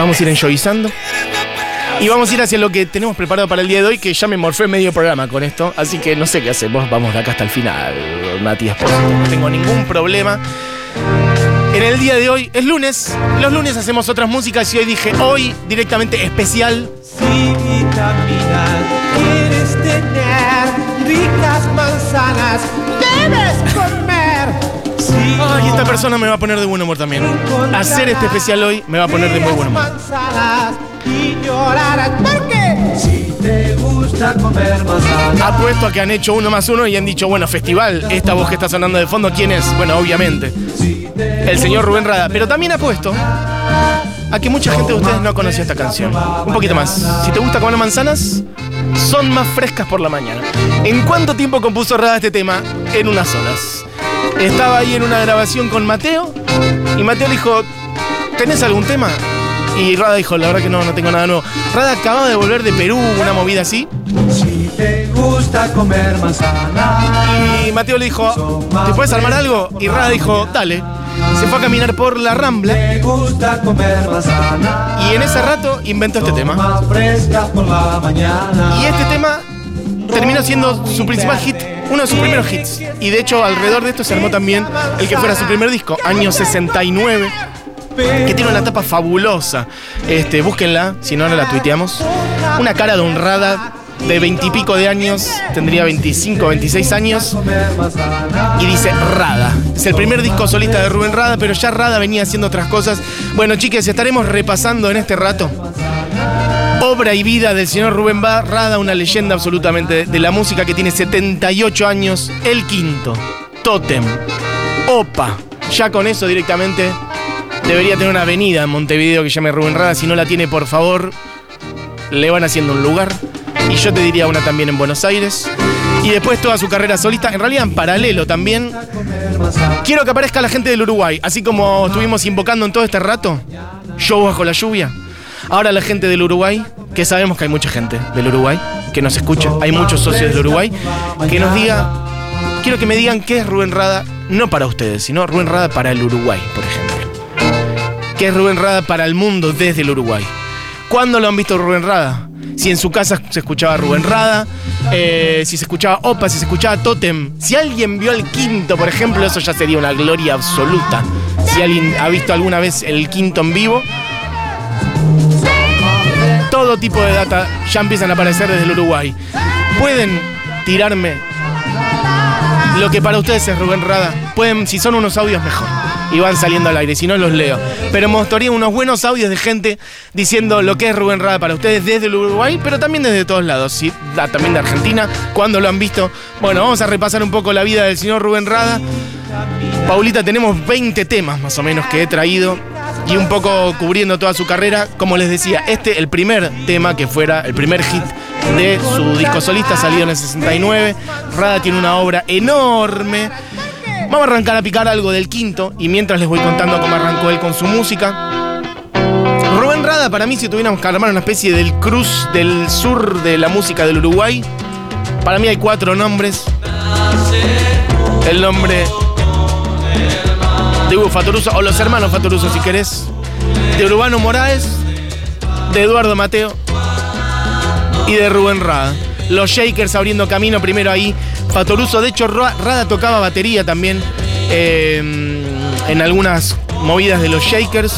Vamos a ir enjoyizando. Y vamos a ir hacia lo que tenemos preparado para el día de hoy, que ya me morfé medio programa con esto. Así que no sé qué hacemos. Vamos de acá hasta el final, Matías. No tengo ningún problema. En el día de hoy es lunes. Los lunes hacemos otras músicas y hoy dije hoy directamente especial. Si caminar quieres tener ricas manzanas, debes comer. Ay, esta persona me va a poner de buen humor también. Hacer este especial hoy me va a poner de muy buen humor. manzanas y llorarás porque si te gusta comer manzanas. Apuesto a que han hecho uno más uno y han dicho, bueno, festival, esta voz que está sonando de fondo, ¿quién es? Bueno, obviamente, el señor Rubén Rada. Pero también apuesto a que mucha gente de ustedes no conocía esta canción. Un poquito más. Si te gusta comer manzanas, son más frescas por la mañana. ¿En cuánto tiempo compuso Rada este tema? En unas horas. Estaba ahí en una grabación con Mateo y Mateo le dijo, ¿tenés algún tema? Y Rada dijo, la verdad que no, no tengo nada nuevo. Rada acababa de volver de Perú, una movida así. Si te gusta comer manzanas. Y Mateo le dijo, ¿te puedes armar algo? Y Rada dijo, dale. Se fue a caminar por la Rambla gusta comer y en ese rato inventó este tema. Más frescas por la mañana. Y este tema terminó siendo su principal hit, uno de sus primeros hits. Y de hecho, alrededor de esto se armó también el que fuera su primer disco, año 69, que tiene una tapa fabulosa. Este, búsquenla, si no, no la tuiteamos. Una cara de honrada de veintipico de años, tendría 25, 26 años. y dice Rada. Es el primer disco solista de Rubén Rada, pero ya Rada venía haciendo otras cosas. Bueno, chiques, estaremos repasando en este rato obra y vida del señor Rubén Ba- Rada, una leyenda absolutamente de la música que tiene 78 años, el quinto, Totem, Opa. Ya con eso directamente debería tener una avenida en Montevideo que llame Rubén Rada. Si no la tiene, por favor, le van haciendo un lugar. Y yo te diría una también en Buenos Aires. Y después toda su carrera solista, en realidad en paralelo también. Quiero que aparezca la gente del Uruguay, así como estuvimos invocando en todo este rato. Show bajo la lluvia. Ahora la gente del Uruguay, que sabemos que hay mucha gente del Uruguay que nos escucha, hay muchos socios del Uruguay, que nos diga, quiero que me digan qué es Rubén Rada, no para ustedes, sino Rubén Rada para el Uruguay, por ejemplo. ¿Qué es Rubén Rada para el mundo desde el Uruguay? ¿Cuándo lo han visto Rubén Rada? Si en su casa se escuchaba Rubén Rada, eh, si se escuchaba Opa, si se escuchaba Totem. Si alguien vio el quinto, por ejemplo, eso ya sería una gloria absoluta. Si alguien ha visto alguna vez el quinto en vivo, todo tipo de data ya empiezan a aparecer desde el Uruguay. Pueden tirarme lo que para ustedes es Rubén Rada. Pueden, si son unos audios, mejor. Y van saliendo al aire, si no los leo. Pero mostraría unos buenos audios de gente diciendo lo que es Rubén Rada para ustedes desde el Uruguay, pero también desde todos lados. ¿sí? Da- También de Argentina, cuando lo han visto. Bueno, vamos a repasar un poco la vida del señor Rubén Rada. Paulita, tenemos 20 temas más o menos que he traído y un poco cubriendo toda su carrera. Como les decía, este, el primer tema que fuera el primer hit de su disco solista, salido en el 69. Rada tiene una obra enorme. Vamos a arrancar a picar algo del quinto y mientras les voy contando cómo arrancó él con su música. Rubén Rada, para mí, si tuviéramos que armar una especie del cruz del sur de la música del Uruguay, para mí hay cuatro nombres. El nombre de Hugo Fatoruso, o los hermanos Fatoruso si querés, de Urbano Moraes, de Eduardo Mateo y de Rubén Rada. Los Shakers abriendo camino primero ahí. Fatoruso, de hecho, Ra- Rada tocaba batería también eh, en algunas movidas de los Shakers.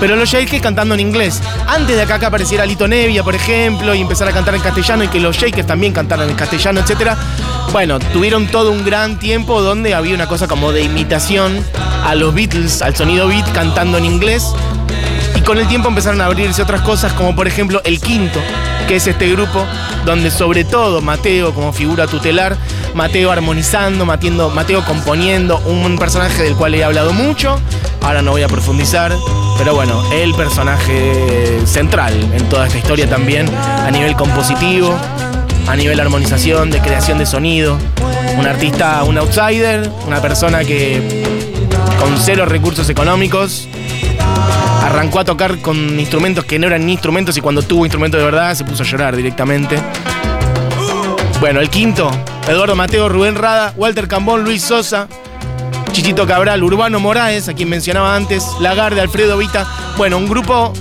Pero los Shakers cantando en inglés. Antes de que acá apareciera Lito Nevia, por ejemplo, y empezar a cantar en castellano y que los Shakers también cantaran en castellano, etc. Bueno, tuvieron todo un gran tiempo donde había una cosa como de imitación a los Beatles, al sonido beat, cantando en inglés. Y con el tiempo empezaron a abrirse otras cosas, como por ejemplo El Quinto, que es este grupo donde sobre todo Mateo como figura tutelar, Mateo armonizando, Mateo, Mateo componiendo, un personaje del cual he hablado mucho, ahora no voy a profundizar, pero bueno, el personaje central en toda esta historia también, a nivel compositivo, a nivel armonización, de creación de sonido, un artista, un outsider, una persona que con cero recursos económicos arrancó a tocar con instrumentos que no eran ni instrumentos y cuando tuvo instrumentos de verdad se puso a llorar directamente. Bueno, el quinto, Eduardo Mateo, Rubén Rada, Walter Cambón, Luis Sosa, Chichito Cabral, Urbano Moraes, a quien mencionaba antes, Lagarde, Alfredo Vita. Bueno, un grupo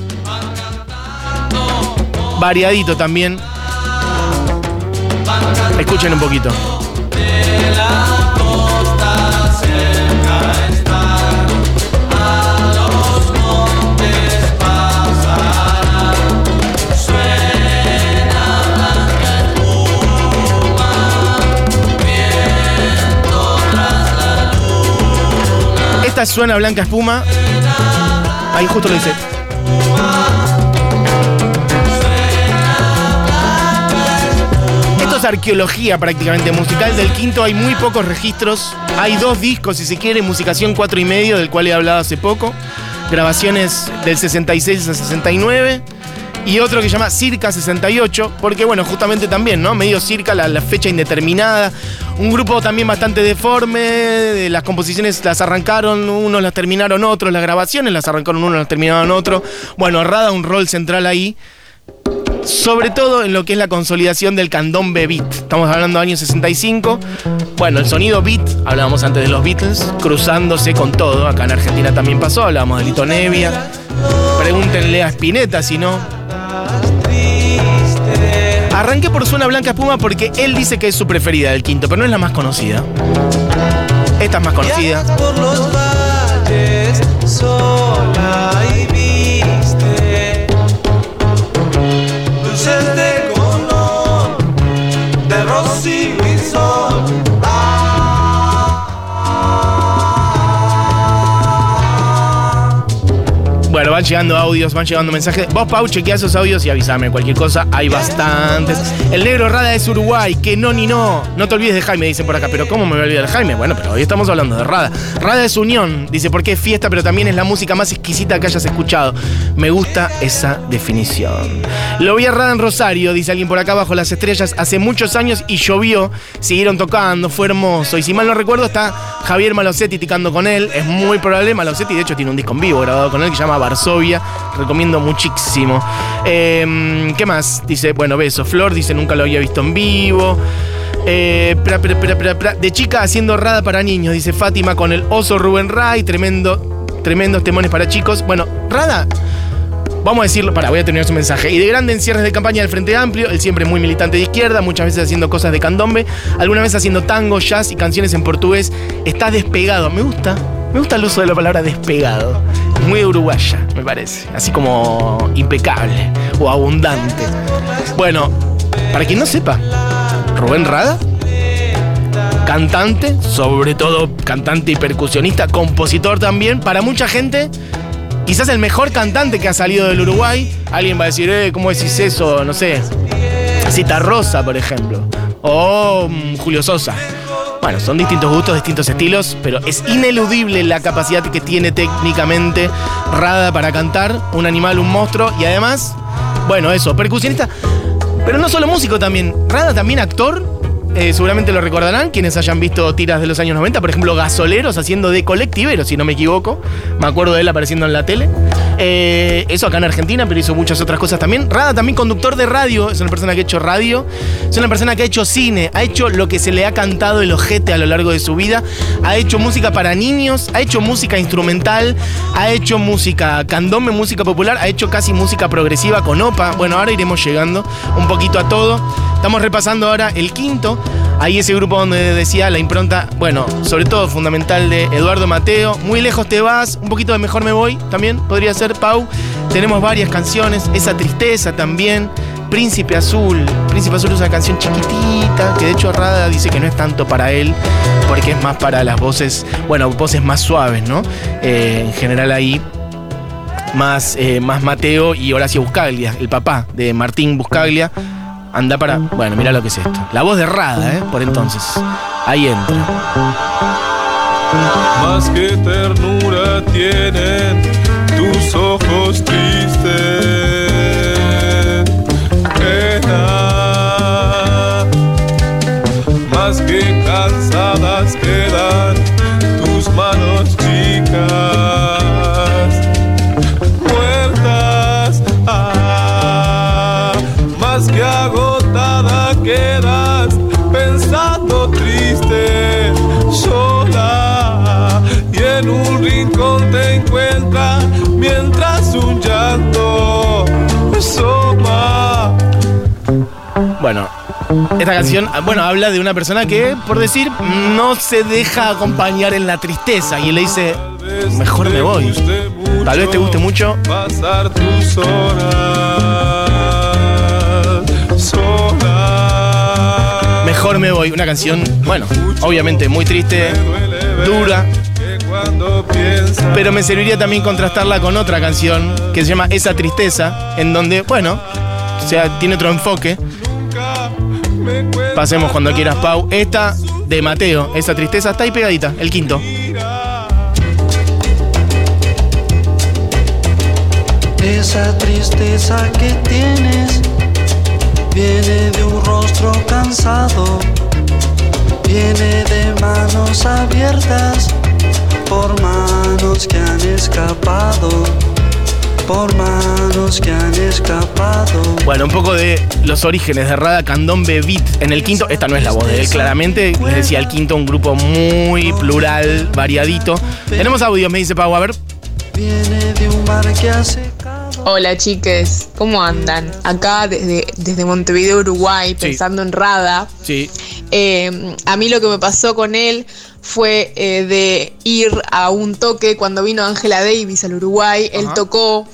variadito también. Escuchen un poquito. Suena blanca espuma. Ahí justo lo dice. Esto es arqueología prácticamente musical. Del quinto hay muy pocos registros. Hay dos discos, si se quiere, Musicación 4 y medio, del cual he hablado hace poco. Grabaciones del 66 al 69 y otro que se llama Circa 68, porque bueno, justamente también, ¿no? Medio Circa, la, fecha indeterminada. Un grupo también bastante deforme, las composiciones las arrancaron, unos las terminaron otros, las grabaciones las arrancaron unos, las terminaron otros. Bueno, Rada un rol central ahí. Sobre todo en lo que es la consolidación del candombe beat. Estamos hablando de años 65. Bueno, el sonido beat, hablábamos antes de los Beatles, cruzándose con todo. Acá en Argentina también pasó, hablábamos de Lito Nevia. Pregúntenle a Spinetta si no. Arranqué por Suena Blanca Espuma porque él dice que es su preferida del quinto, pero no es la más conocida. Esta es más conocida. Por los van llegando audios, van llegando mensajes. Vos, Pau, chequea esos audios y avísame cualquier cosa. Hay bastantes. El negro Rada es Uruguay, que no ni no. No te olvides de Jaime, dicen por acá. Pero ¿cómo me voy a olvidar de Jaime? Bueno, pero hoy estamos hablando de Rada. Rada es unión, dice, porque es fiesta, pero también es la música más exquisita que hayas escuchado. Me gusta esa definición. Lo vi a Rada en Rosario, dice alguien por acá bajo las estrellas, hace muchos años y llovió. Siguieron tocando, fue hermoso. Y si mal no recuerdo, está Javier Malosetti ticando con él. Es muy probable. Malosetti, de hecho, tiene un disco en vivo grabado con él que se llama Recomiendo muchísimo. Eh, ¿Qué más? Dice, bueno, beso. Flor dice, nunca lo había visto en vivo. Eh. De chica haciendo rada para niños, dice Fátima con el oso Rubén Ray. Tremendo, tremendos temones para chicos. Bueno, Rada. Vamos a decirlo, para, voy a terminar su mensaje. Y de grande en cierres de campaña del Frente Amplio, él siempre muy militante de izquierda, muchas veces haciendo cosas de candombe, alguna vez haciendo tango, jazz y canciones en portugués. Está despegado, me gusta, me gusta el uso de la palabra despegado. Muy uruguaya, me parece. Así como impecable o abundante. Bueno, para quien no sepa, Rubén Rada, cantante, sobre todo cantante y percusionista, compositor también, para mucha gente, quizás el mejor cantante que ha salido del Uruguay. Alguien va a decir, eh, ¿cómo decís eso? No sé. Cita Rosa, por ejemplo. O mm, Julio Sosa. Bueno, son distintos gustos, distintos estilos, pero es ineludible la capacidad que tiene técnicamente Rada para cantar. Un animal, un monstruo y además, bueno, eso, percusionista. Pero no solo músico también. Rada también actor. Eh, seguramente lo recordarán quienes hayan visto tiras de los años 90, por ejemplo, Gasoleros haciendo de colectivero, si no me equivoco. Me acuerdo de él apareciendo en la tele. Eh, eso acá en Argentina, pero hizo muchas otras cosas también. Rada también conductor de radio, es una persona que ha hecho radio, es una persona que ha hecho cine, ha hecho lo que se le ha cantado el ojete a lo largo de su vida, ha hecho música para niños, ha hecho música instrumental, ha hecho música candombe, música popular, ha hecho casi música progresiva con OPA. Bueno, ahora iremos llegando un poquito a todo. Estamos repasando ahora el quinto. Ahí ese grupo donde decía la impronta, bueno, sobre todo fundamental de Eduardo Mateo. Muy lejos te vas, un poquito de Mejor me voy también, podría ser Pau. Tenemos varias canciones, esa tristeza también. Príncipe Azul. Príncipe Azul es una canción chiquitita, que de hecho Rada dice que no es tanto para él, porque es más para las voces, bueno, voces más suaves, ¿no? Eh, en general ahí más, eh, más Mateo y Horacio Buscaglia, el papá de Martín Buscaglia. Anda para. Bueno, mira lo que es esto. La voz de Rada, ¿eh? Por entonces. Ahí entra. Más que ternura tienen tus ojos tristes. Pena. Más que cansadas quedan Bueno, esta canción, ah, bueno, habla de una persona que, por decir, no se deja acompañar en la tristeza y le dice, mejor me voy. Tal vez te guste mucho. Pasar tus horas Mejor me voy. Una canción, bueno, obviamente muy triste, dura, pero me serviría también contrastarla con otra canción que se llama Esa Tristeza, en donde, bueno, o sea, tiene otro enfoque. Pasemos cuando quieras, Pau. Esta de Mateo, Esa Tristeza, está ahí pegadita, el quinto. Esa tristeza que tienes viene de un rostro cansado, viene de manos abiertas por manos que han escapado, por manos que han escapado. Bueno, un poco de los orígenes de Rada Candombe Beat en el quinto. Esta no es la voz de él, claramente. Les decía, el quinto, un grupo muy plural, variadito. Tenemos audio, me dice Pau, a ver. Viene de un mar que ha secado. Hola chiques, ¿cómo andan? Acá desde, desde Montevideo, Uruguay, pensando en Rada. Sí. Eh, a mí lo que me pasó con él fue eh, de ir a un toque cuando vino Angela Davis al Uruguay. Él tocó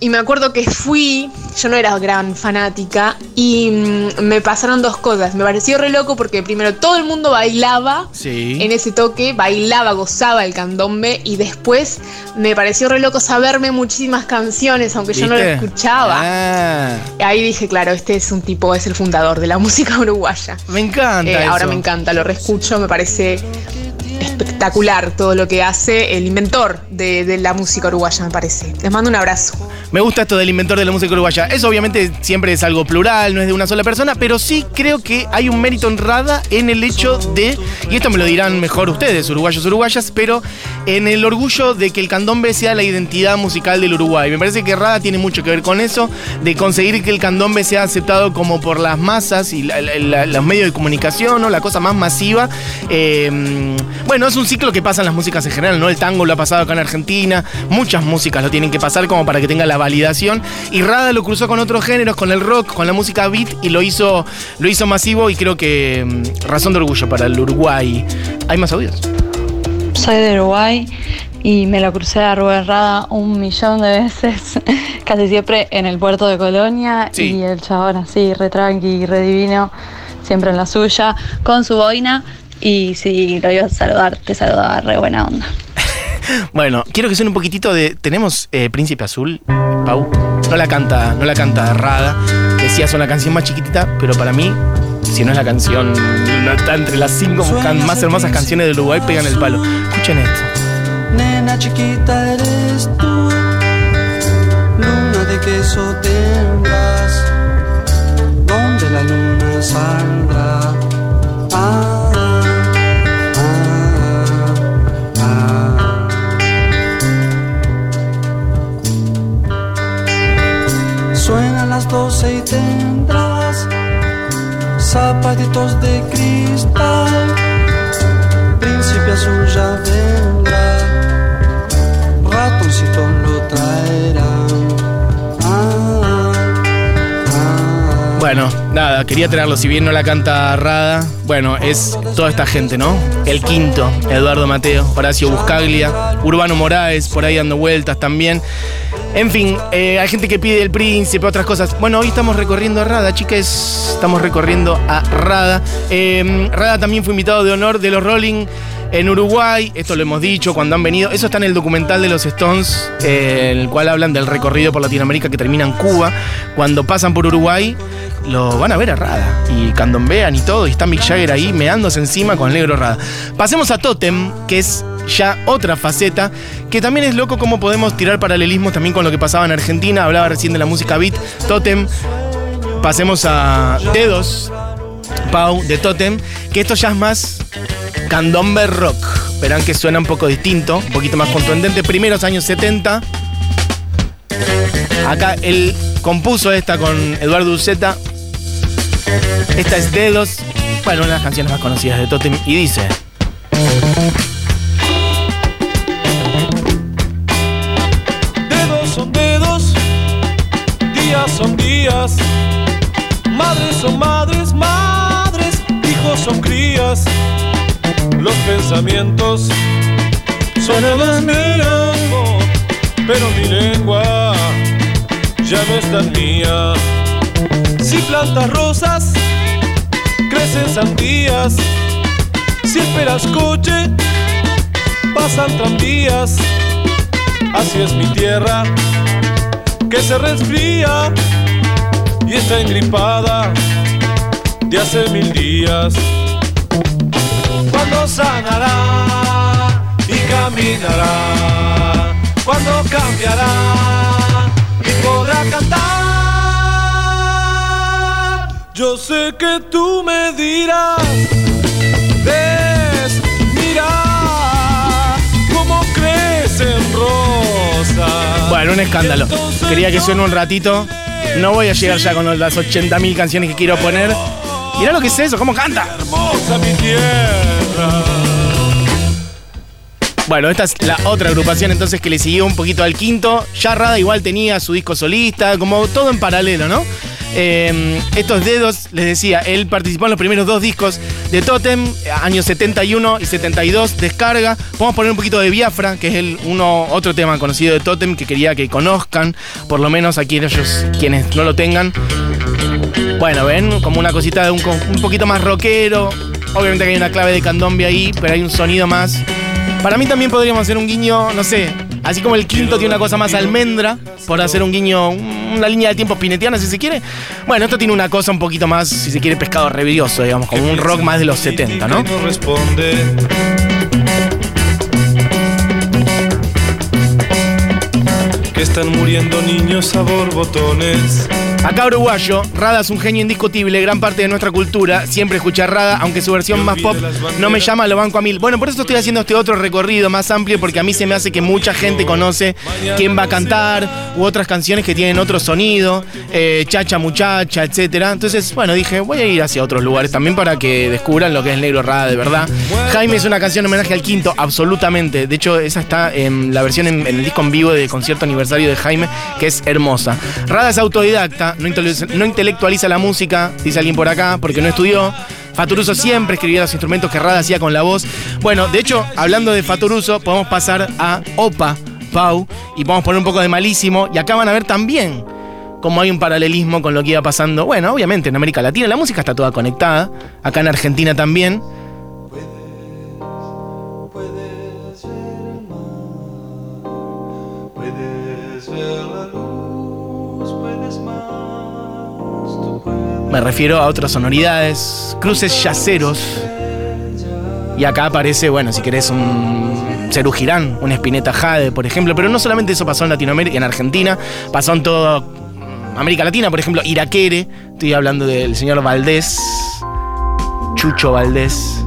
y me acuerdo que fui, yo no era gran fanática, y mm, me pasaron dos cosas. Me pareció re loco porque primero todo el mundo bailaba Sí. en ese toque, bailaba, gozaba el candombe y después me pareció re loco saberme muchísimas canciones, aunque yo no lo escuchaba. Ah, Ahí dije, claro, este es un tipo, es el fundador de la música uruguaya. me encanta. Eh, ahora me encanta, lo reescucho, me parece espectacular todo lo que hace el inventor de, la música uruguaya, me parece. Les mando un abrazo. Me gusta esto del inventor de la música uruguaya. Eso obviamente siempre es algo plural, no es de una sola persona, pero sí creo que hay un mérito en Rada en el hecho de, y esto me lo dirán mejor ustedes, uruguayos, uruguayas, pero en el orgullo de que el candombe sea la identidad musical del Uruguay. Me parece que Rada tiene mucho que ver con eso, de conseguir que el candombe sea aceptado como por las masas y la- los medios de comunicación, ¿no? La cosa más masiva. Eh, bueno, es un ciclo que pasa en las músicas en general, ¿no? El tango lo ha pasado acá en Argentina, muchas músicas lo tienen que pasar como para que tenga la validación. Y Rada lo cruzó con otros géneros, con el rock, con la música beat y lo hizo, lo hizo masivo y creo que mm, razón de orgullo para el Uruguay. ¿Hay más audios? Soy de Uruguay y me lo crucé a Rubén Rada un millón de veces, casi siempre en el puerto de Colonia Sí. y el chabón así, re tranqui, re divino, siempre en la suya, con su boina y si lo ibas a saludar, te saludaba re buena onda. Bueno, quiero que suene un poquitito de. Tenemos eh, Príncipe Azul, Pau. No la canta, no la canta Rada. Decía es una canción más chiquitita, pero para mí, si no es la canción, no está entre las cinco can- más hermosas canciones del Uruguay, pegan el palo. Escuchen esto. Nena chiquita eres tú, luna de queso tendrás, donde la luna saldrá. Ah, las doce y tendrás zapatitos de cristal príncipe azul ya vendrá, ratoncito lo traerán. Ah, ah. Bueno, quería tenerlo. Si bien no la canta Rada, bueno, es toda esta gente, ¿no? El quinto, Eduardo Mateo, Horacio Buscaglia, Urbano Moraes, por ahí dando vueltas también. En fin, eh, hay gente que pide el príncipe, otras cosas. Bueno, hoy estamos recorriendo a Rada, chicas. Estamos recorriendo a Rada. Eh, Rada también fue invitado de honor de los Rolling en Uruguay. Esto lo hemos dicho cuando han venido. Eso está en el documental de los Stones, eh, en el cual hablan del recorrido por Latinoamérica que termina en Cuba. Cuando pasan por Uruguay, lo van a ver a Rada. Y candombean y todo. Y está Mick Jagger ahí meándose encima con el negro Rada. Pasemos a Totem, que es ya otra faceta, que también es loco cómo podemos tirar paralelismos también con lo que pasaba en Argentina. Hablaba recién de la música beat, Totem. Pasemos a Dedos, Pau, de Totem, que esto ya es más candombe rock. Verán que suena un poco distinto, un poquito más contundente. Primeros años 70. Acá él compuso esta con Eduardo Uceta. Esta es Dedos. Bueno, una de las canciones más conocidas de Totem. Y dice. Dedos son dedos, días son días, madres son madres, son crías, los pensamientos son todos míos, pero mi lengua ya no es tan mía. Si plantas rosas, crecen sandías. Si esperas coche, pasan tranvías. Así es mi tierra, que se resfría y está engripada de hace mil días. Cuando sanará y caminará, cuando cambiará y podrá cantar. Yo sé que tú me dirás, ves, mira cómo crecen rosas. Bueno, un escándalo. Quería que suene un ratito. No voy a llegar ya con las 80.000 canciones que quiero poner. Mirá lo que es eso, cómo canta. hermosa mi tierra. Bueno, esta es la otra agrupación entonces que le siguió un poquito al quinto. Ya Rada igual tenía su disco solista, como todo en paralelo, ¿no? Eh, estos dedos, les decía, él participó en los primeros dos discos de Totem, años 71 y 72, descarga. Vamos a poner un poquito de Biafra, que es el uno, otro tema conocido de Totem que quería que conozcan, por lo menos aquí ellos quienes no lo tengan. Bueno, ven, como una cosita de un, un poquito más rockero. Obviamente que hay una clave de candombe ahí, pero hay un sonido más. Para mí también podríamos hacer un guiño, no sé, así como el quinto tiene una cosa más almendra, por hacer un guiño, una línea de tiempo pinetiana si se quiere. Bueno, esto tiene una cosa un poquito más, si se quiere, pescado revidioso, digamos, como un rock más de los 70, ¿no? Responde. Que están muriendo niños a borbotones. Acá uruguayo, Rada es un genio indiscutible, gran parte de nuestra cultura. Siempre escucha Rada, aunque su versión más pop no me llama, lo banco a mil. Bueno, por eso estoy haciendo este otro recorrido más amplio, porque a mí se me hace que mucha gente conoce quién va a cantar, u otras canciones que tienen otro sonido, eh, chacha muchacha, etcétera. Entonces, bueno, dije, voy a ir hacia otros lugares también para que descubran lo que es Negro Rada de verdad. Jaime es una canción en homenaje al quinto, absolutamente. De hecho, esa está en la versión en, en el disco en vivo de concierto aniversario de Jaime, que es hermosa. Rada es autodidacta, no intele- no intelectualiza la música, dice alguien por acá, porque no estudió. Faturuso siempre escribía los instrumentos que Rada hacía con la voz. Bueno, de hecho, hablando de Faturuso, podemos pasar a Opa, Pau, y podemos poner un poco de malísimo. Y acá van a ver también cómo hay un paralelismo con lo que iba pasando. Bueno, obviamente en América Latina la música está toda conectada. Acá en Argentina también. Me refiero a otras sonoridades, cruces yaceros. Y acá aparece, bueno, si querés, un Cerú Girán, un Spinetta Jade, por ejemplo. Pero no solamente eso pasó en Latinoamérica, en Argentina, pasó en toda América Latina, por ejemplo, Iraquere. Estoy hablando del señor Valdés, Chucho Valdés.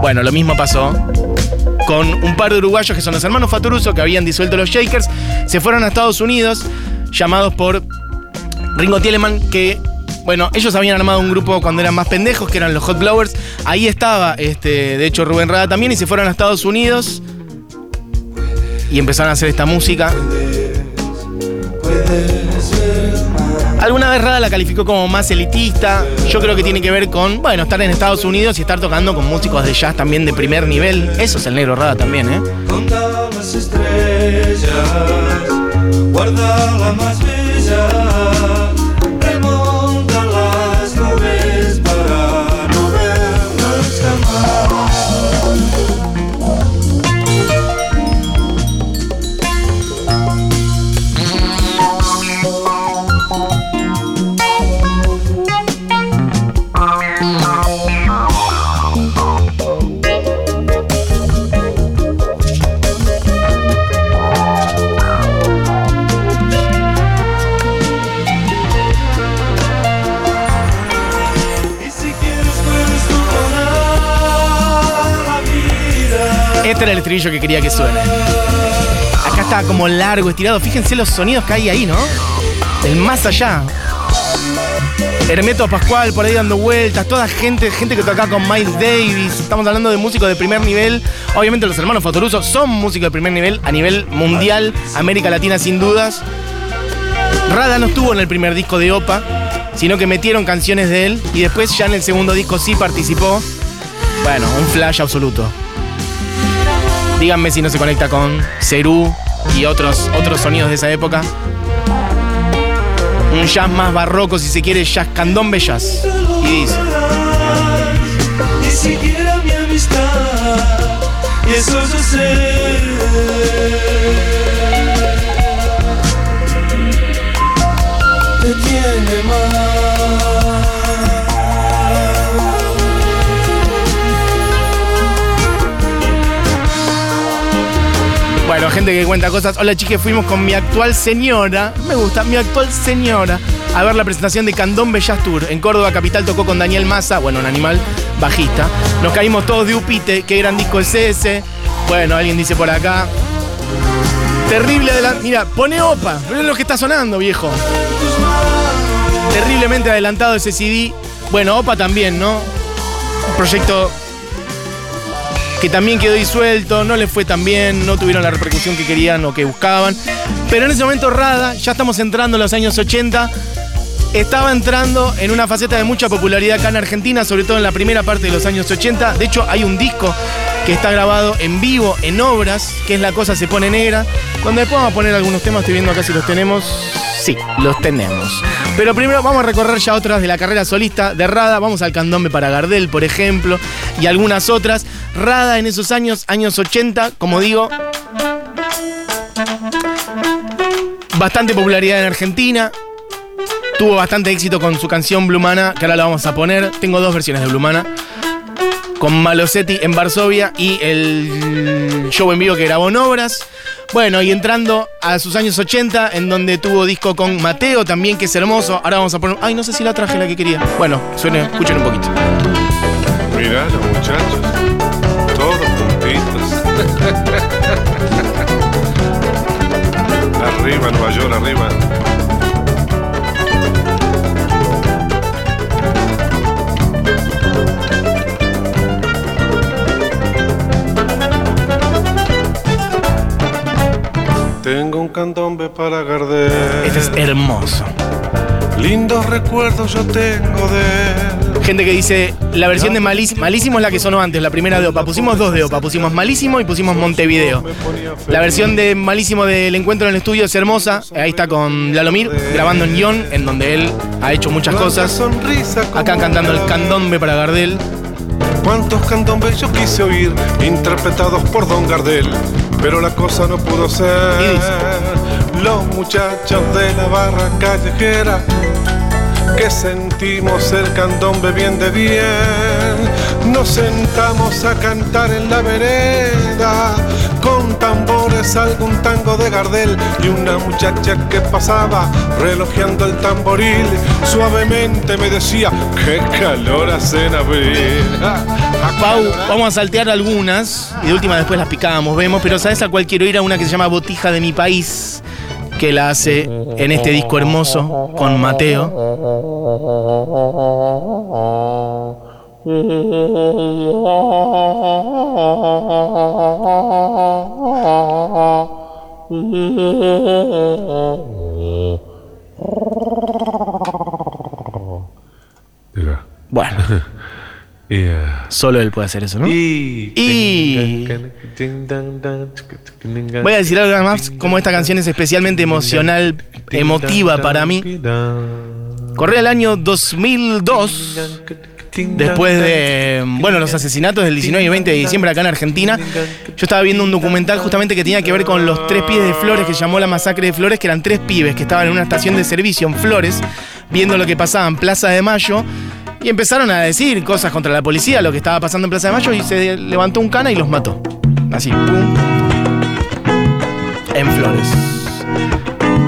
Bueno, lo mismo pasó con un par de uruguayos que son los hermanos Faturuso, que habían disuelto los Shakers, se fueron a Estados Unidos, llamados por Ringo Tieleman, que, bueno, ellos habían armado un grupo cuando eran más pendejos, que eran los Hot Blowers. Ahí estaba, este, de hecho, Rubén Rada también, y se fueron a Estados Unidos y empezaron a hacer esta música. Alguna vez Rada la calificó como más elitista. Yo creo que tiene que ver con, bueno, estar en Estados Unidos y estar tocando con músicos de jazz también de primer nivel. Eso es el negro Rada también, ¿eh? Estrellas, estribillo que quería que suene. Acá está como largo, estirado. Fíjense los sonidos que hay ahí, ¿no? El más allá. Hermeto Pascual por ahí dando vueltas, toda gente, gente que toca con Miles Davis. Estamos hablando de músicos de primer nivel. Obviamente los hermanos Fatoruso son músicos de primer nivel a nivel mundial, América Latina sin dudas. Rada no estuvo en el primer disco de Opa. sino que metieron canciones de él y después ya en el segundo disco sí participó. Bueno, un flash absoluto. Díganme si no se conecta con Cerú y otros, otros sonidos de esa época. Un jazz más barroco, si se quiere, jazz candombe jazz. Y dice. Ni siquiera mi amistad, y eso yo sé. Bueno, gente que cuenta cosas. Hola chicas, fuimos con mi actual señora. Me gusta, mi actual señora. A ver la presentación de Candombe Jazz Tour. En Córdoba Capital tocó con Daniel Massa, bueno, un animal bajista. Nos caímos todos de Upite, qué gran disco es ese. Bueno, alguien dice por acá. Terrible adelantado. Mira, pone OPA. Es lo que está sonando, viejo. Terriblemente adelantado ese CD. Bueno, OPA también, ¿no? Un proyecto que también quedó disuelto, no le fue tan bien, no tuvieron la repercusión que querían o que buscaban. Pero en ese momento Rada, ya estamos entrando en los años 80, estaba entrando en una faceta de mucha popularidad acá en Argentina, sobre todo en la primera parte de los años 80. De hecho, hay un disco que está grabado en vivo, en obras, que es La Cosa Se Pone Negra, donde después vamos a poner algunos temas, estoy viendo acá si los tenemos. Sí, los tenemos. Pero primero vamos a recorrer ya otras de la carrera solista de Rada. Vamos al candombe para Gardel, por ejemplo, y algunas otras. Rada en esos años, años 80, como digo, bastante popularidad en Argentina. Tuvo bastante éxito con su canción Blumana, que ahora la vamos a poner. Tengo dos versiones de Blumana. Con Malosetti en Varsovia y el show en vivo que grabó en Obras. Bueno, y entrando a sus años 80, en donde tuvo disco con Mateo también, que es hermoso. Ahora vamos a poner. Ay, no sé si la traje la que quería. Bueno, suene, escuchen un poquito. Mira los muchachos, todos juntitos. arriba, Nueva York, arriba. Tengo un candombe para Gardel. Este es hermoso. Lindos recuerdos yo tengo de él. Gente que dice, la versión de Malísimo, Malísimo es la que sonó antes, la primera de Opa. Pusimos dos de Opa, pusimos Malísimo y pusimos Montevideo. La versión de Malísimo del encuentro en el estudio es hermosa. Ahí está con Lalomir, grabando en guion, en donde él ha hecho muchas cosas. Sonrisa Acá cantando el candombe para Gardel. Cuántos candombes yo quise oír, interpretados por Don Gardel, pero la cosa no pudo ser. Los muchachos de la barra callejera, que sentimos el candombe bien de bien, nos sentamos a cantar en la vereda, con tambores algún tango de Gardel y una muchacha que pasaba relojeando el tamboril, suavemente me decía, qué calor hace en abril. Pau, vamos a saltear algunas y de última después las picábamos, vemos, pero ¿sabes a cuál quiero ir? A una que se llama Botija de mi país, que la hace en este disco hermoso con Mateo. Bueno, Yeah. solo él puede hacer eso, ¿no? Y... Y- Voy a decir algo más, como esta canción es especialmente emocional, emotiva para mí. Corría el año 2002, después de, bueno, los asesinatos del 19 y 20 de diciembre acá en Argentina. Yo estaba viendo un documental justamente que tenía que ver con los tres pibes de Flores, que llamó la masacre de Flores, que eran tres pibes que estaban en una estación de servicio en Flores, viendo lo que pasaba en Plaza de Mayo. Y empezaron a decir cosas contra la policía, lo que estaba pasando en Plaza de Mayo, y se levantó un cana y los mató. Así, pum. En Flores.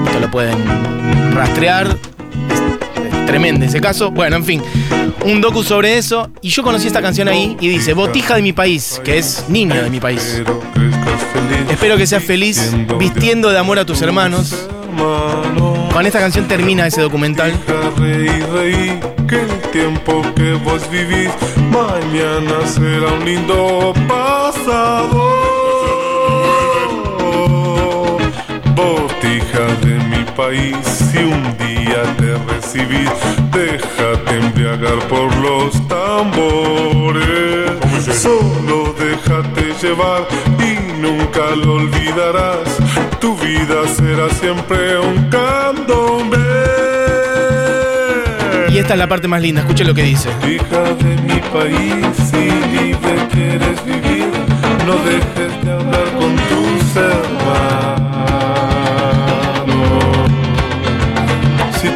Esto lo pueden rastrear. Tremendo ese caso. Bueno, en fin. Un docu sobre eso. Y yo conocí esta canción ahí y dice, Botija de mi país, que es niño de mi país. Espero que seas feliz vistiendo de amor a tus hermanos. Con esta canción termina ese documental. Mañana será un lindo pasado. Botija de mi país, día de recibir. Déjate embriagar por los tambores. Solo déjate llevar y nunca lo olvidarás. Tu vida será siempre un candombe. Y esta es la parte más linda, escuche lo que dice. Hija de mi país, si libre quieres vivir, no dejes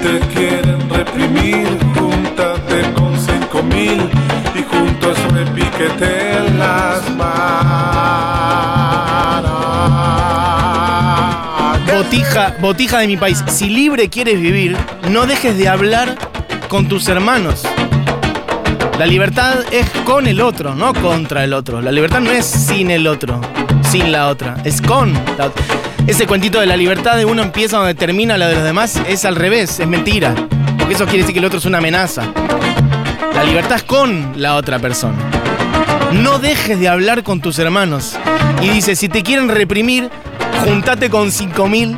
te quieren reprimir, júntate con cinco mil y juntos repiqueten las manos. Botija, botija de mi país, si libre quieres vivir, no dejes de hablar con tus hermanos. La libertad es con el otro, no contra el otro. La libertad no es sin el otro, sin la otra, es con la otra. Ese cuentito de la libertad de uno empieza donde termina la de los demás es al revés, es mentira. Porque eso quiere decir que el otro es una amenaza. La libertad es con la otra persona. No dejes de hablar con tus hermanos. Y dice, si te quieren reprimir, juntate con 5000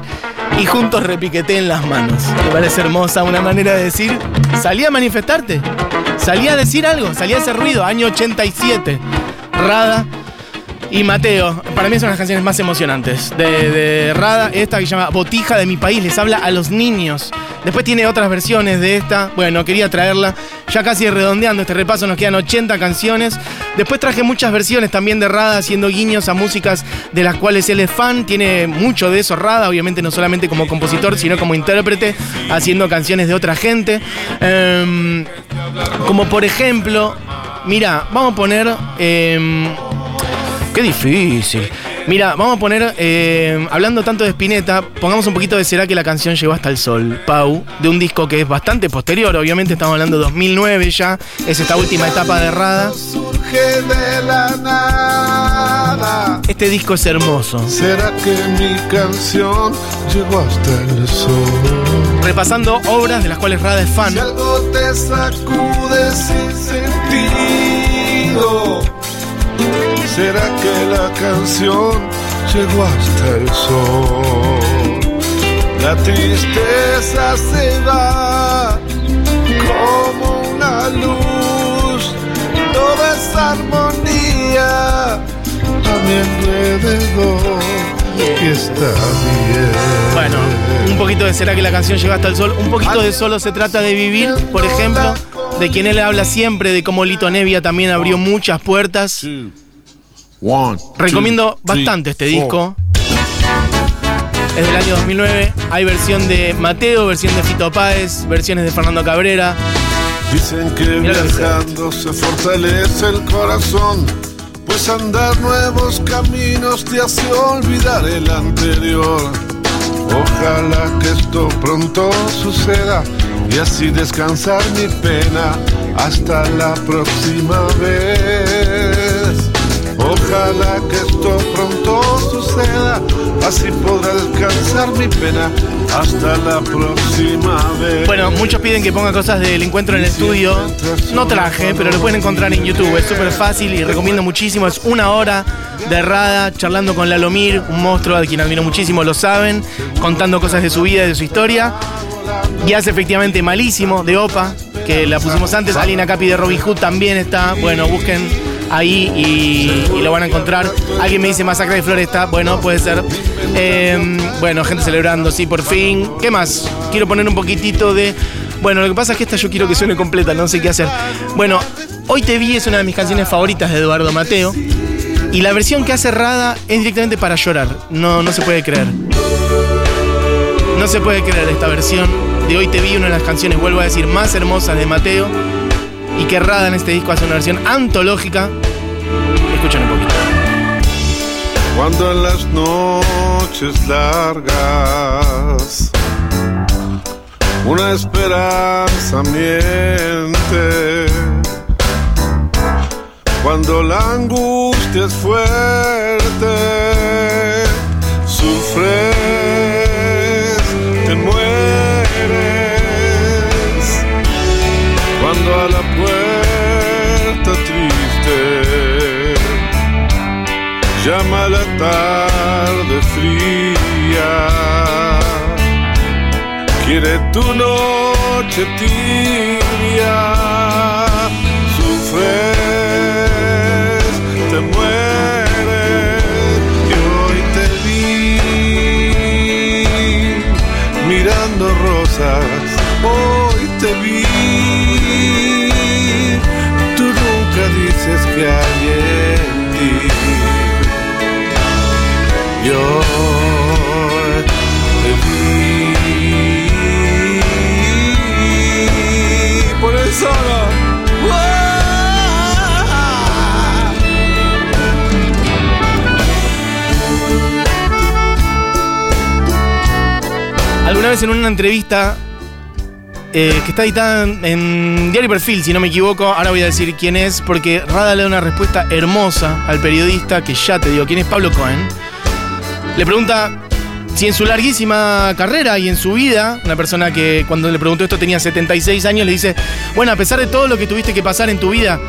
y juntos repiqueteen las manos. Me parece hermosa una manera de decir, salí a manifestarte, salí a decir algo, salí a hacer ruido, año 87. Rada y Mateo, para mí son las canciones más emocionantes de, de Rada, esta que se llama Botija de mi país, les habla a los niños. Después tiene otras versiones de esta, bueno, quería traerla, ya casi redondeando este repaso, nos quedan 80 canciones. Después traje muchas versiones también de Rada, haciendo guiños a músicas de las cuales él es fan, tiene mucho de eso Rada, obviamente no solamente como compositor, sino como intérprete, haciendo canciones de otra gente. Em, como por ejemplo, mira, vamos a poner... em, Qué difícil. Mira, vamos a poner, eh, hablando tanto de Spinetta, pongamos un poquito de Será que la canción llegó hasta el sol, Pau, de un disco que es bastante posterior, obviamente estamos hablando de 2009 ya, es esta última etapa de Rada. Surge de la nada. Este disco es hermoso. ¿Será que mi canción llegó hasta el sol? Repasando obras de las cuales Rada es fan. Si algo te sacude sin sentido, ¿será que la canción llegó hasta el sol? La tristeza se va como una luz, toda esa armonía a mi alrededor y está bien. Bueno, un poquito de Será que la canción llegó hasta el sol, un poquito de Solo se trata de vivir, por ejemplo, de quien él habla siempre, de cómo Lito Nevia también abrió muchas puertas. Recomiendo bastante este disco. Es del año 2009. Hay versión de Mateo, versión de Fito Páez, versiones de Fernando Cabrera. Dicen que Mira lo que viajando se fortalece el corazón, pues andar nuevos caminos te hace olvidar el anterior. Ojalá que esto pronto suceda y así descansar mi pena hasta la próxima vez. Ojalá que esto pronto suceda, así podré alcanzar mi pena hasta la próxima vez. Bueno, muchos piden que ponga cosas del encuentro en el estudio. No traje, pero lo pueden encontrar en YouTube. Es súper fácil y recomiendo muchísimo. Es una hora de errada charlando con Lalomir, un monstruo a quien admiro muchísimo, lo saben, contando cosas de su vida y de su historia. Y hace efectivamente malísimo de Opa, que la pusimos antes. Alina Capi de Robin Hood también está. Bueno, busquen ahí y, lo van a encontrar. Alguien me dice Masacre de Floresta. Bueno, puede ser. Eh, bueno, gente celebrando, sí, por fin. ¿Qué más? Quiero poner un poquitito de. Bueno, lo que pasa es que esta yo quiero que suene completa, no sé qué hacer. Bueno, Hoy Te Vi es una de mis canciones favoritas de Eduardo Mateo. Y la versión que hace Rada es directamente para llorar. No, no se puede creer. No se puede creer esta versión de Hoy Te Vi, una de las canciones, vuelvo a decir, más hermosas de Mateo. Y que Rada en este disco hace una versión antológica. Escuchen un poquito. Cuando en las noches largas una esperanza miente, cuando la angustia es fuerte, sufres, a la puerta triste llama la tarde fría. quiere tu noche tibia. Sufres, te mueres y hoy te vi mirando rosas. Alguna vez en una entrevista eh, que está editada en, en Diario Perfil, si no me equivoco, ahora voy a decir quién es, porque Rada le da una respuesta hermosa al periodista, que ya te digo quién es Pablo Cohen. Le pregunta si en su larguísima carrera y en su vida, una persona que cuando le preguntó esto tenía 76 años, le dice, bueno, a pesar de todo lo que tuviste que pasar en tu vida,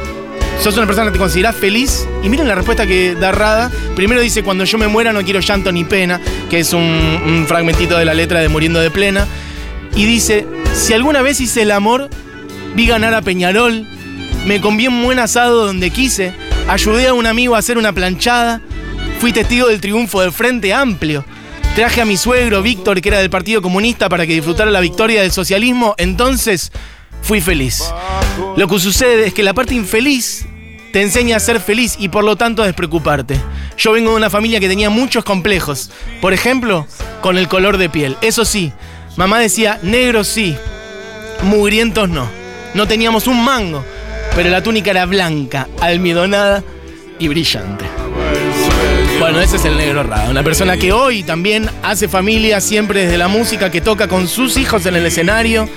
¿sos una persona que te considerás feliz? Y miren la respuesta que da Rada. Primero dice, cuando yo me muera no quiero llanto ni pena, que es un, un fragmentito de la letra de Muriendo de Plena. Y dice, si alguna vez hice el amor, vi ganar a Peñarol, me comí un buen asado donde quise, ayudé a un amigo a hacer una planchada, fui testigo del triunfo del Frente Amplio, traje a mi suegro Víctor, que era del Partido Comunista, para que disfrutara la victoria del socialismo, entonces fui feliz. Lo que sucede es que la parte infeliz te enseña a ser feliz y por lo tanto a despreocuparte. Yo vengo de una familia que tenía muchos complejos, por ejemplo, con el color de piel. Eso sí, mamá decía, negros sí, mugrientos no. No teníamos un mango, pero la túnica era blanca, almidonada y brillante. Bueno, ese es el negro Rada, una persona que hoy también hace familia siempre desde la música, que toca con sus hijos en el escenario,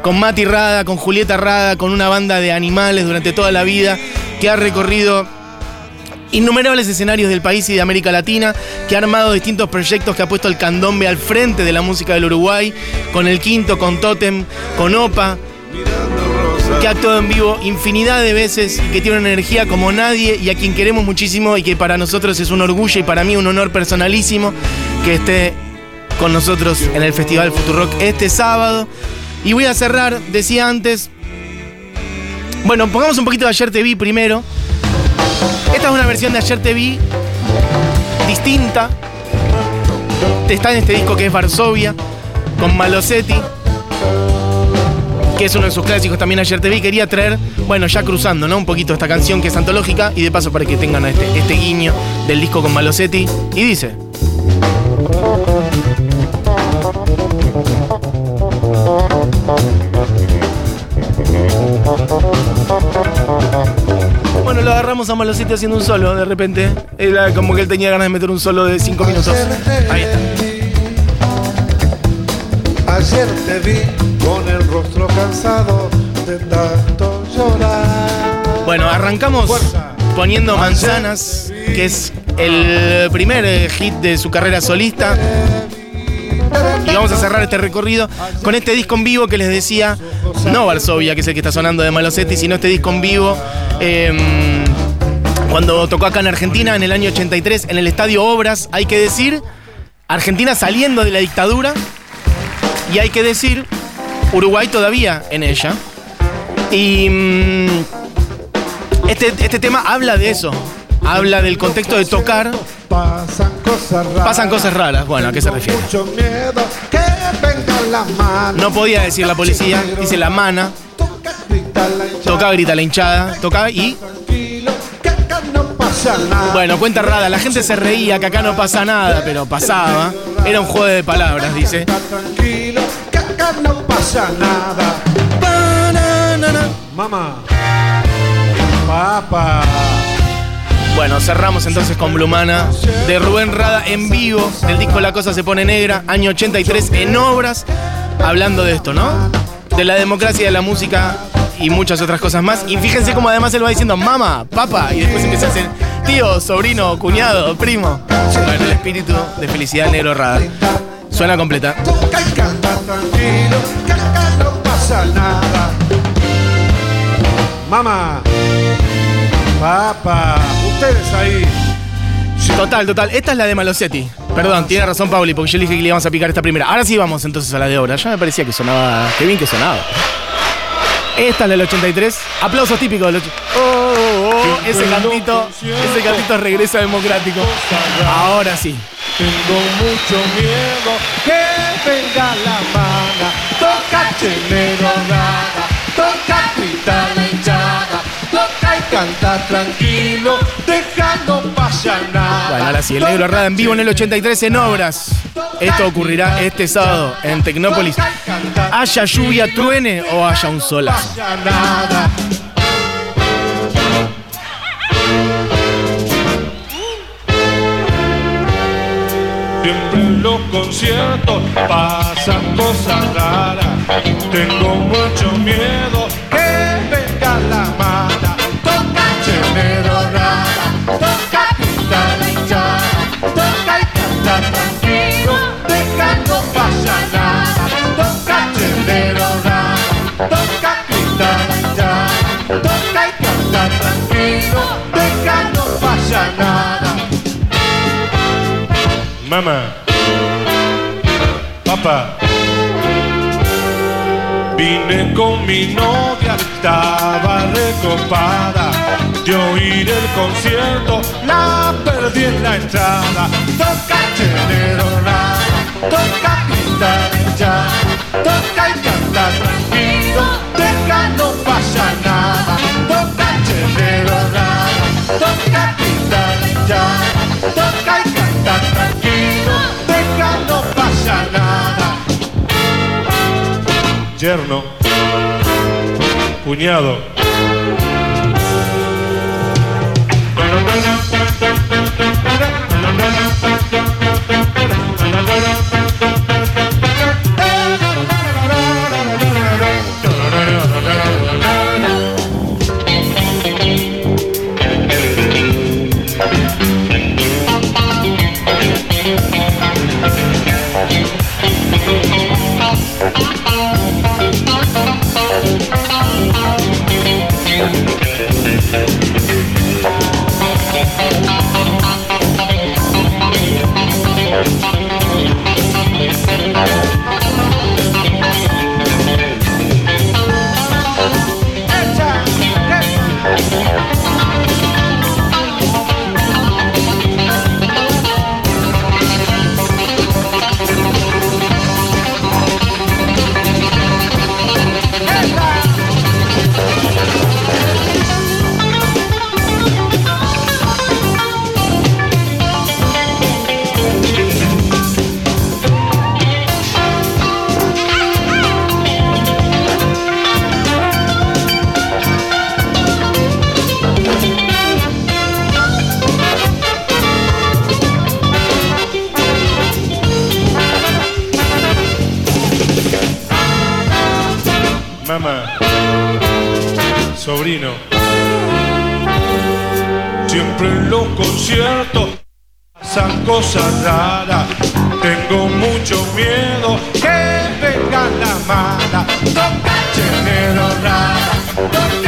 con Mati Rada, con Julieta Rada, con una banda de animales durante toda la vida, que ha recorrido innumerables escenarios del país y de América Latina, que ha armado distintos proyectos, que ha puesto el candombe al frente de la música del Uruguay, con el quinto, con Totem, con Opa, que ha actuado en vivo infinidad de veces y que tiene una energía como nadie y a quien queremos muchísimo y que para nosotros es un orgullo y para mí un honor personalísimo que esté con nosotros en el Festival Futurock este sábado. Y voy a cerrar, decía antes, bueno, pongamos un poquito de Ayer Te Vi primero. Esta es una versión de Ayer Te Vi distinta. Está en este disco que es Varsovia, con Malosetti, que es uno de sus clásicos también Ayer Te Vi. Quería traer, bueno, ya cruzando, ¿no? Un poquito esta canción que es antológica y de paso para que tengan este, este guiño del disco con Malosetti. Y dice. A Malosetti haciendo un solo de repente. Era como que él tenía ganas de meter un solo de 5 minutos. Ahí está. Ayer te vi con el rostro cansado de tanto llorar. Bueno, arrancamos poniendo Manzanas, que es el primer eh, hit de su carrera solista. Y vamos a cerrar este recorrido con este disco en vivo que les decía, no Varsovia, que es el que está sonando de Malosetti, sino este disco en vivo. eh, cuando tocó acá en Argentina en el año 83 en el Estadio Obras, hay que decir, Argentina saliendo de la dictadura y hay que decir, Uruguay todavía en ella. Y mm, este, este tema habla de eso, habla del contexto de tocar. Pasan cosas raras. Pasan cosas raras. Bueno, ¿a qué se refiere? No podía decir la policía, dice la mana, Toca, grita la hinchada. tocaba, grita la hinchada, tocaba y. Bueno, cuenta rara, la gente se reía que acá no pasa nada, pero pasaba. Era un juego de palabras, dice. Está tranquilo, que acá no pasa nada. Mamá. Papá. Bueno, cerramos entonces con Blumana de Rubén Rada en vivo del disco La Cosa se pone negra, año 83 en obras, hablando de esto, ¿no? De la democracia de la música y muchas otras cosas más. Y fíjense cómo además él va diciendo mamá, papá, y después empieza a decir tío, sobrino, cuñado, primo. Bueno, el espíritu de felicidad negro Rada. Suena completa. No pasa nada. Mamá. Papá. Ustedes ahí. Total, total. Esta es la de Malosetti. Perdón, tiene razón Pauli, porque yo le dije que le íbamos a picar esta primera. Ahora sí vamos entonces a la de obra. Ya me parecía que sonaba. Qué bien que sonaba. Esta es la del 83. Aplausos típicos del 83. Ese cantito, ese cantito regresa democrático. Ahora sí. Tengo mucho miedo que venga la mana, toca chelero nada, toca gritar la hinchada, toca y canta tranquilo, deja no pasa nada. Bueno, ahora sí, el negro Rada en vivo en el 83 en obras. Esto ocurrirá este sábado en Tecnópolis. Haya lluvia, truene o haya un solazo. Los conciertos pasan cosas raras. Tengo mucho miedo que venga la mala. Toca chelero rara, toca gritar la hinchada, toca y cantar tranquilo, deja no pasa nada. Toca chelero rara, toca gritar la hinchada, toca y cantar tranquilo, deja no pasa nada. Mamá, vine con mi novia, estaba recopada de oír el concierto, la perdí en la entrada. Toca chelero rara, toca gritar ya, toca y cantar tranquilo, deja no pasa nada. Toca chelero rara, toca gritar ya, Yerno, cuñado. Pasan cosas raras. Tengo mucho miedo que venga la mala. Toca chelero rara, toca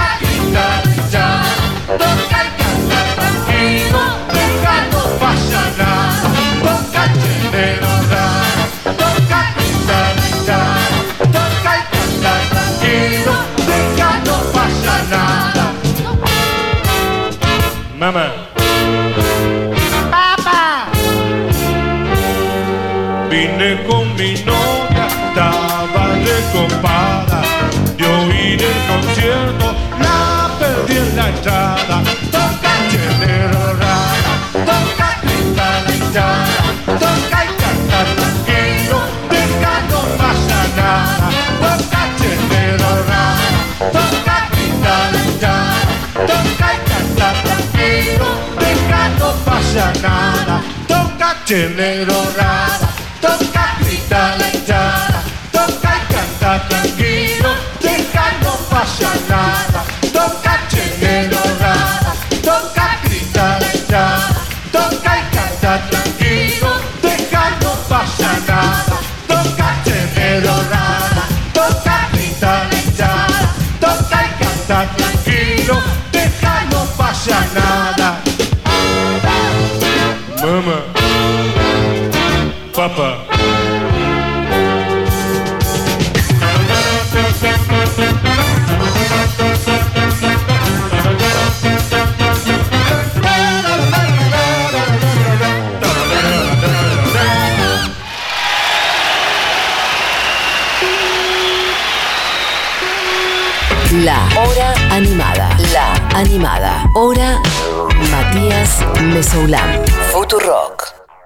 entrada. Toca chelero rara, toca gritar la hinchada, toca y cantar tranquilo, deja no pasa nada. Toca chelero rara, toca gritar la hinchada, toca y cantar tranquilo, deja no pasa nada. Toca chelero rara, Matías Mesoulán. Futurock.